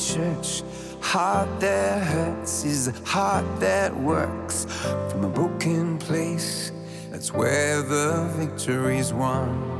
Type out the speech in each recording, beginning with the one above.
Church. Heart that hurts is a heart that works. From a broken place, that's where the victory's won.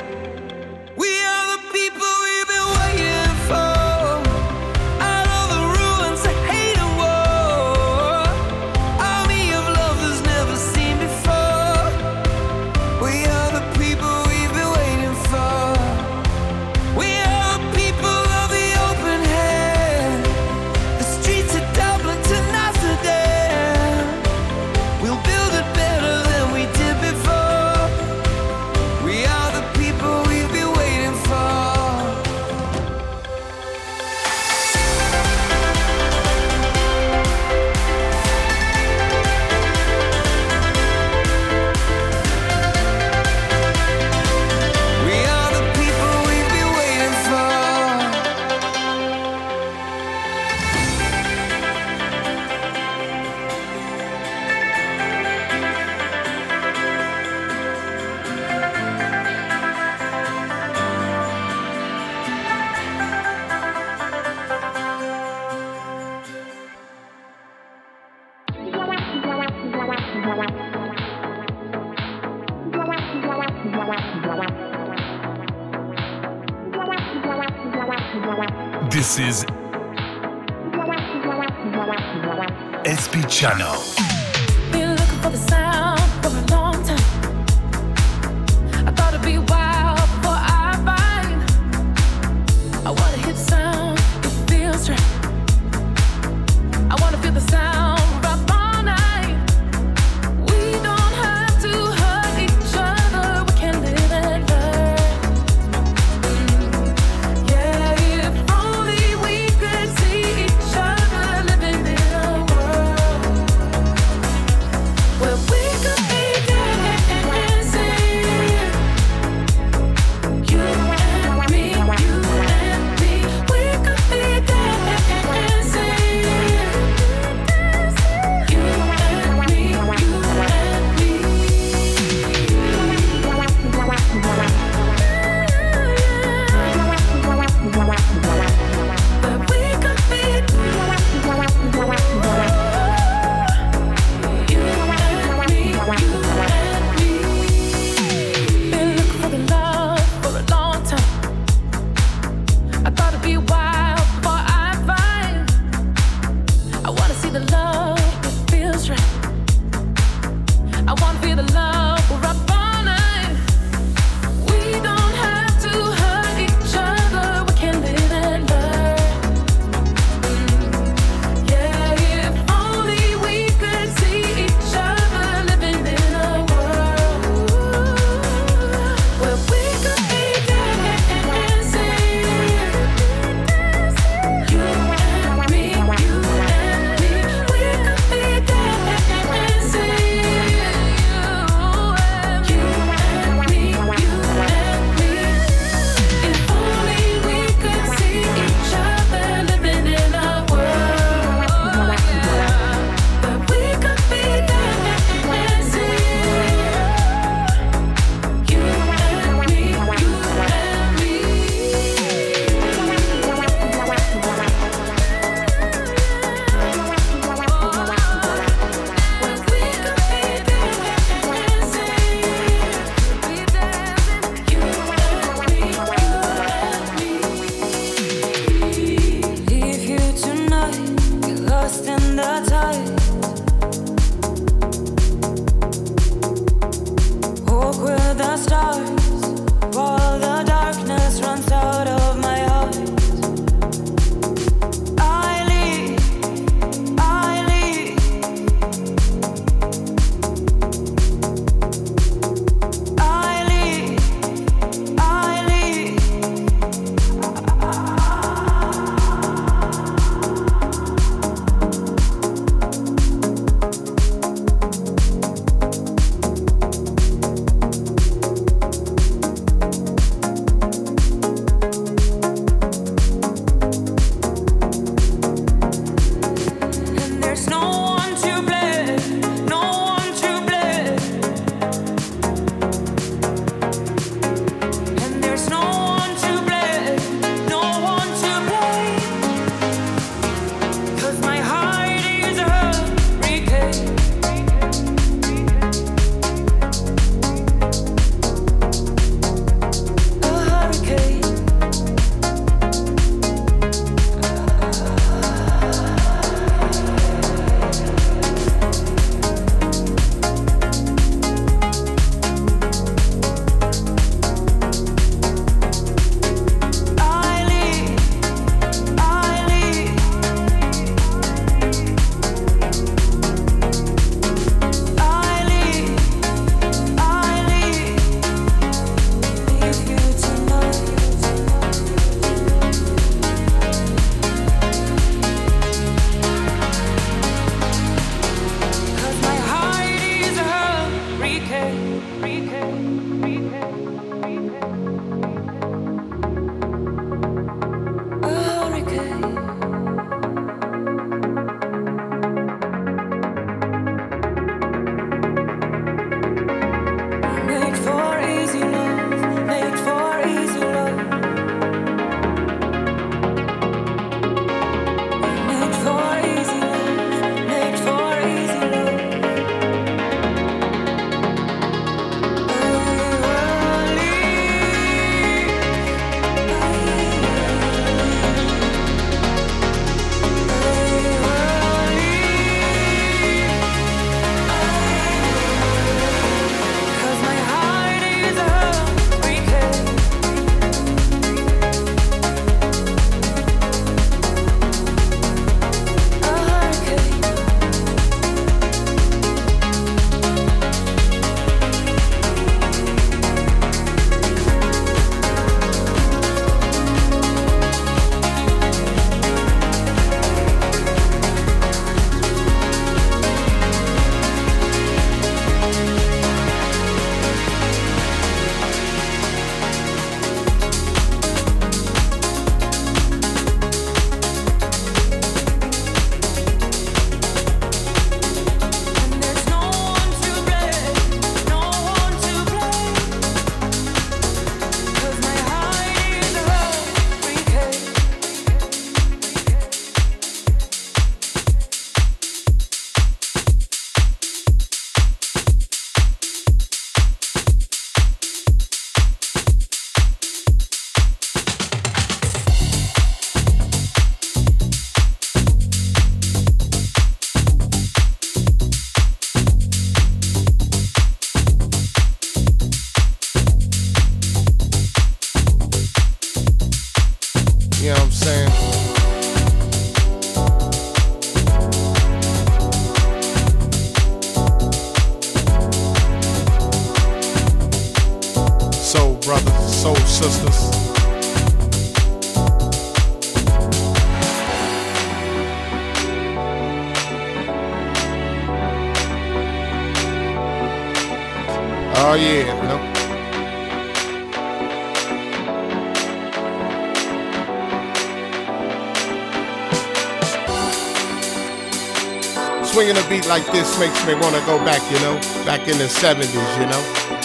Makes me want to go back, you know, back in the 70s, you know.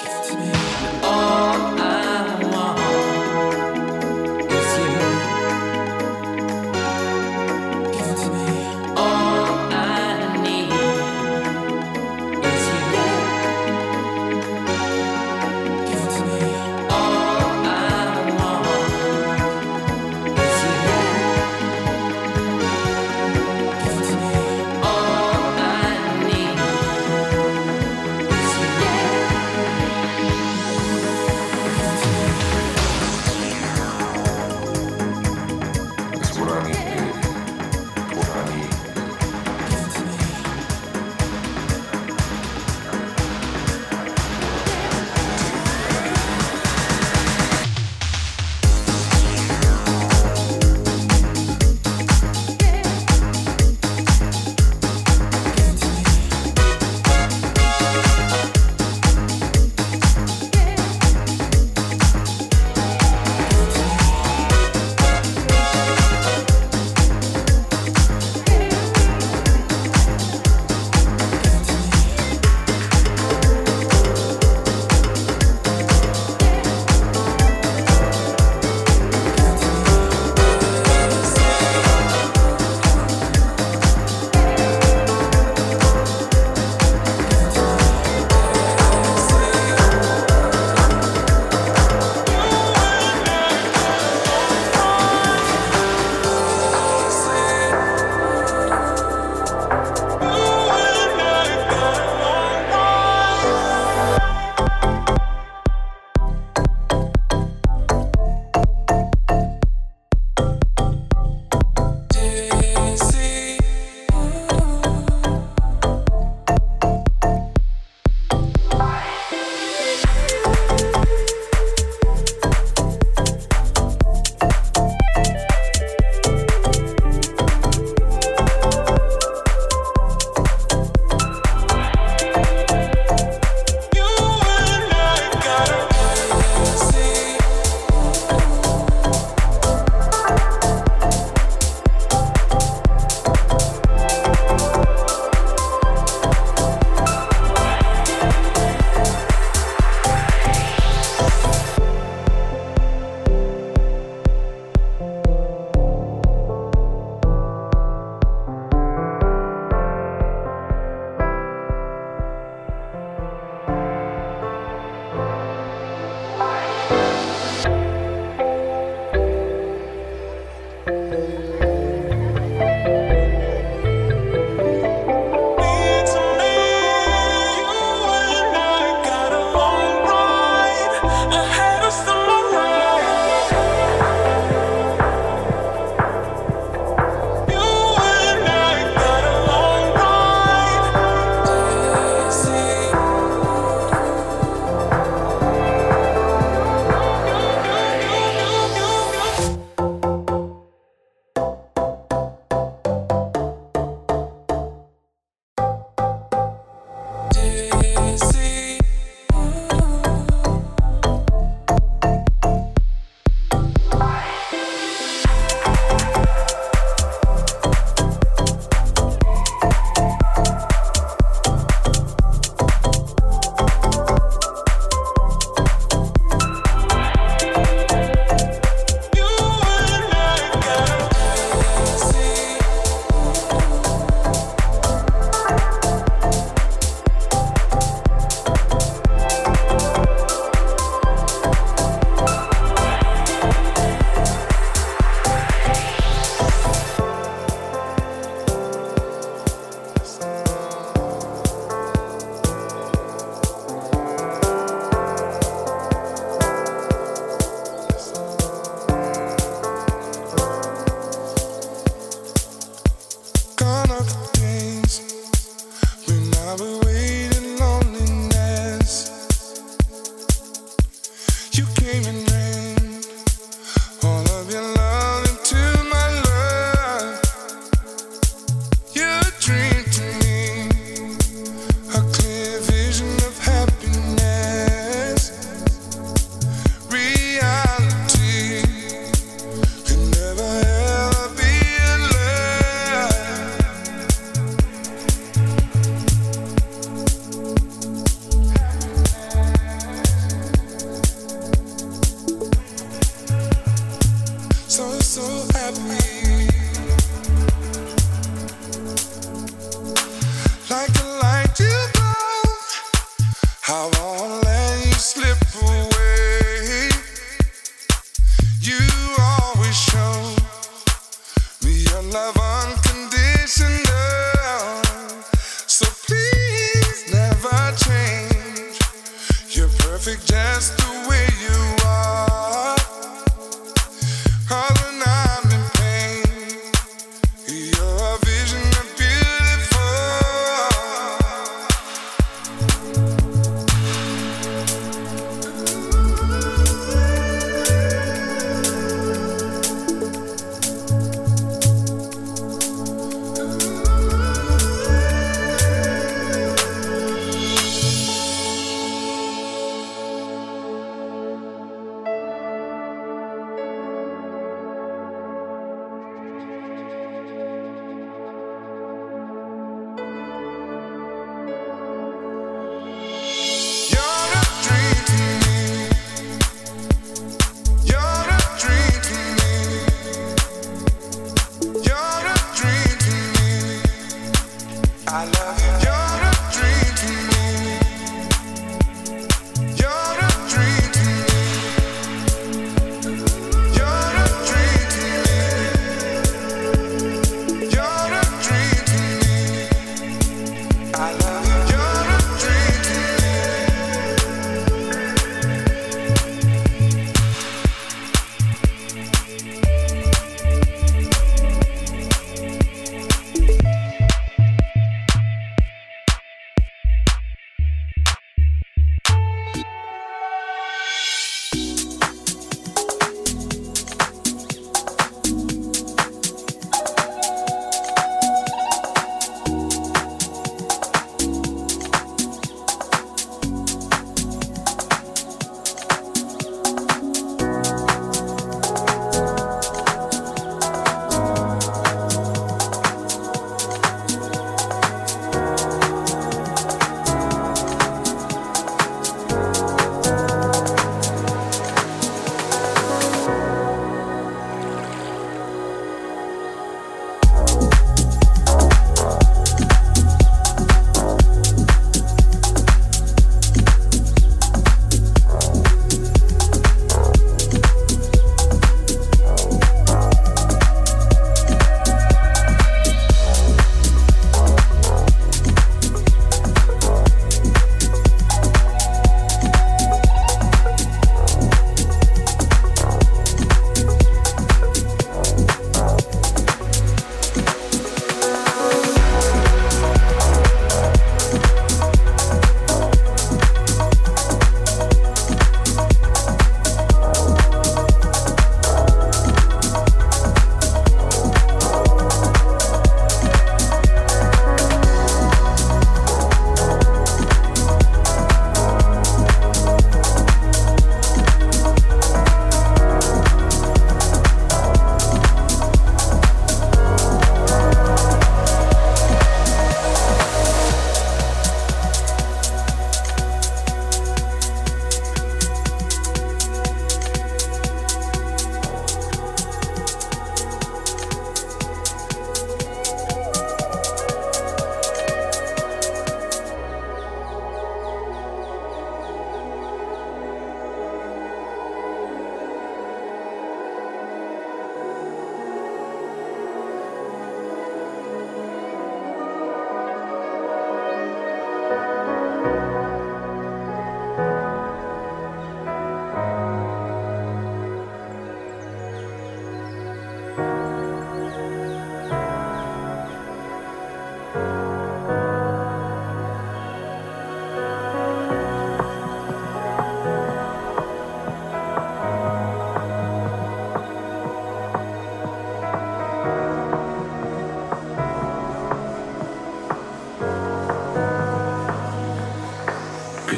You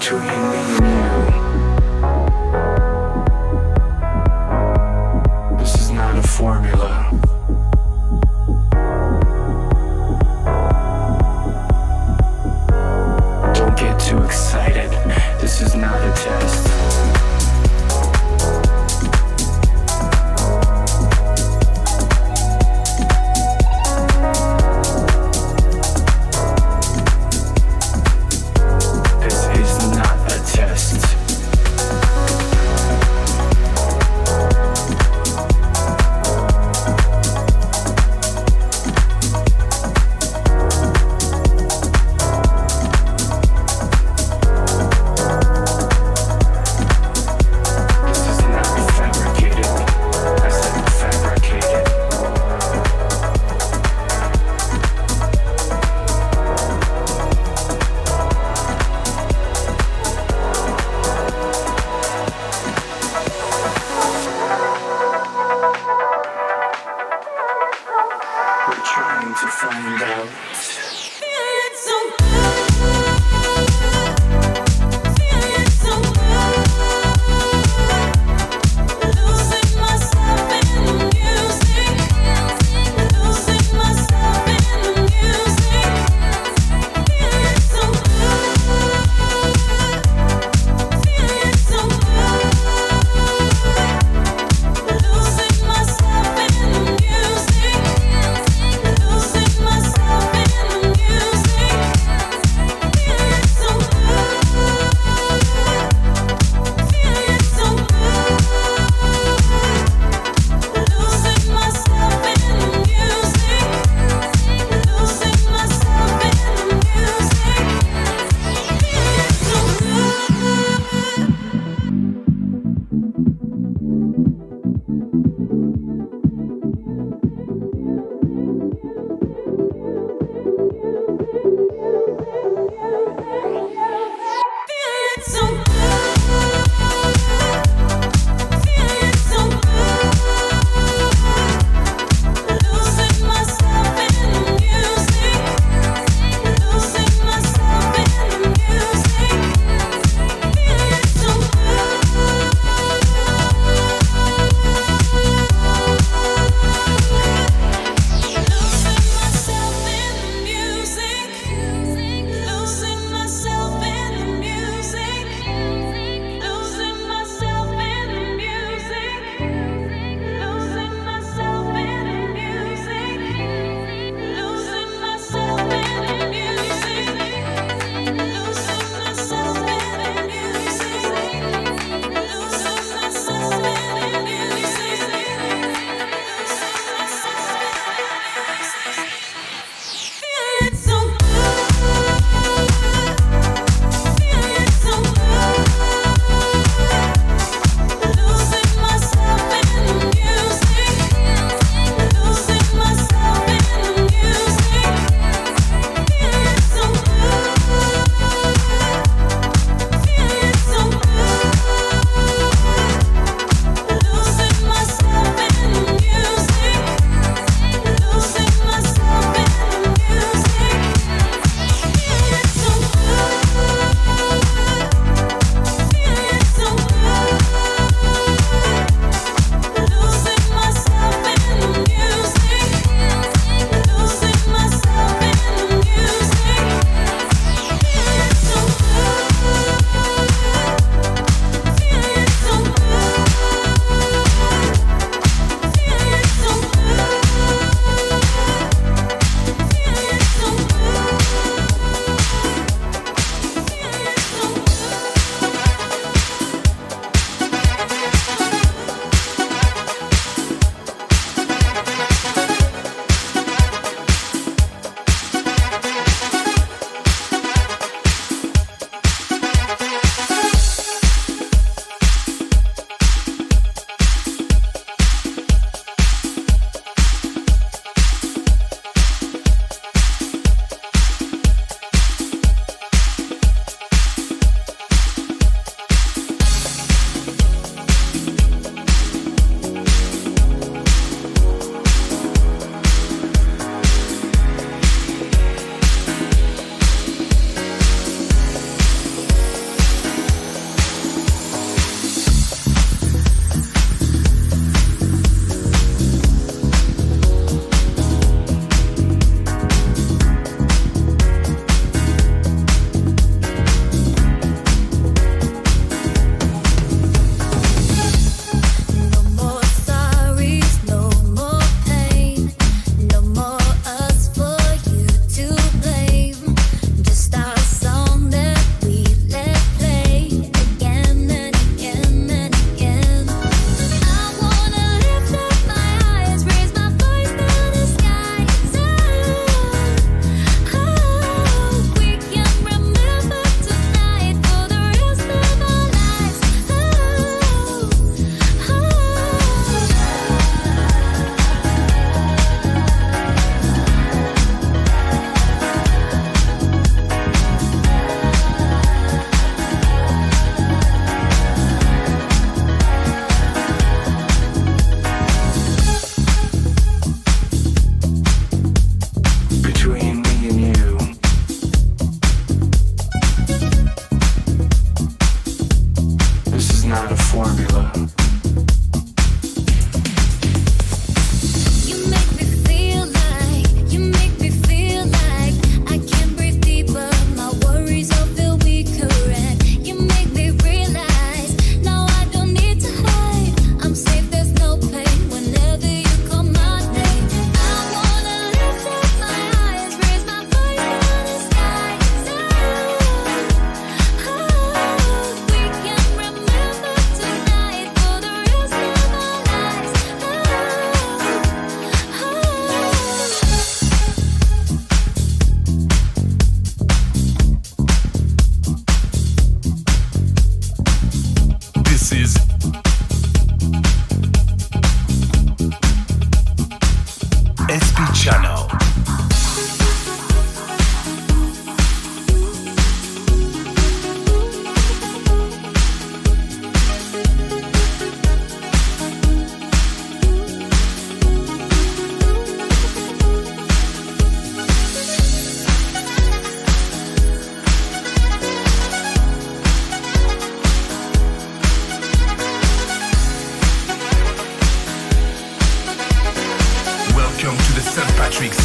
myself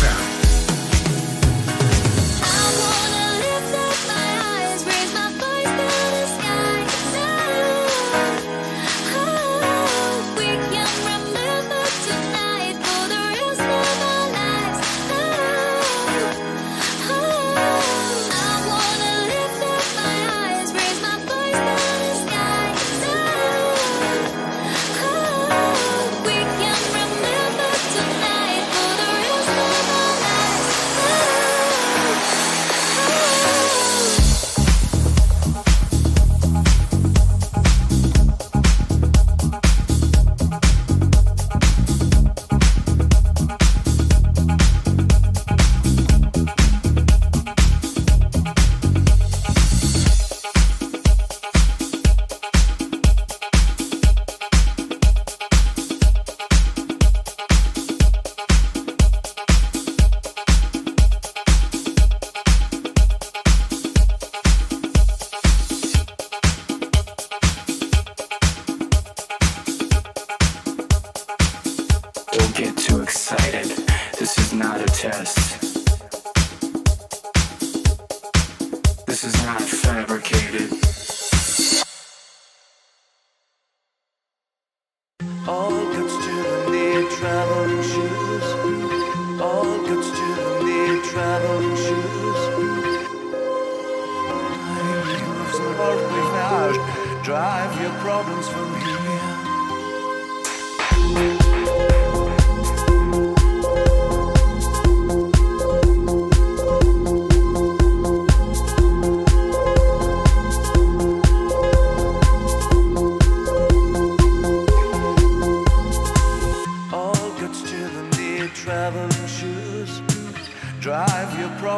sound.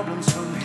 Than twist in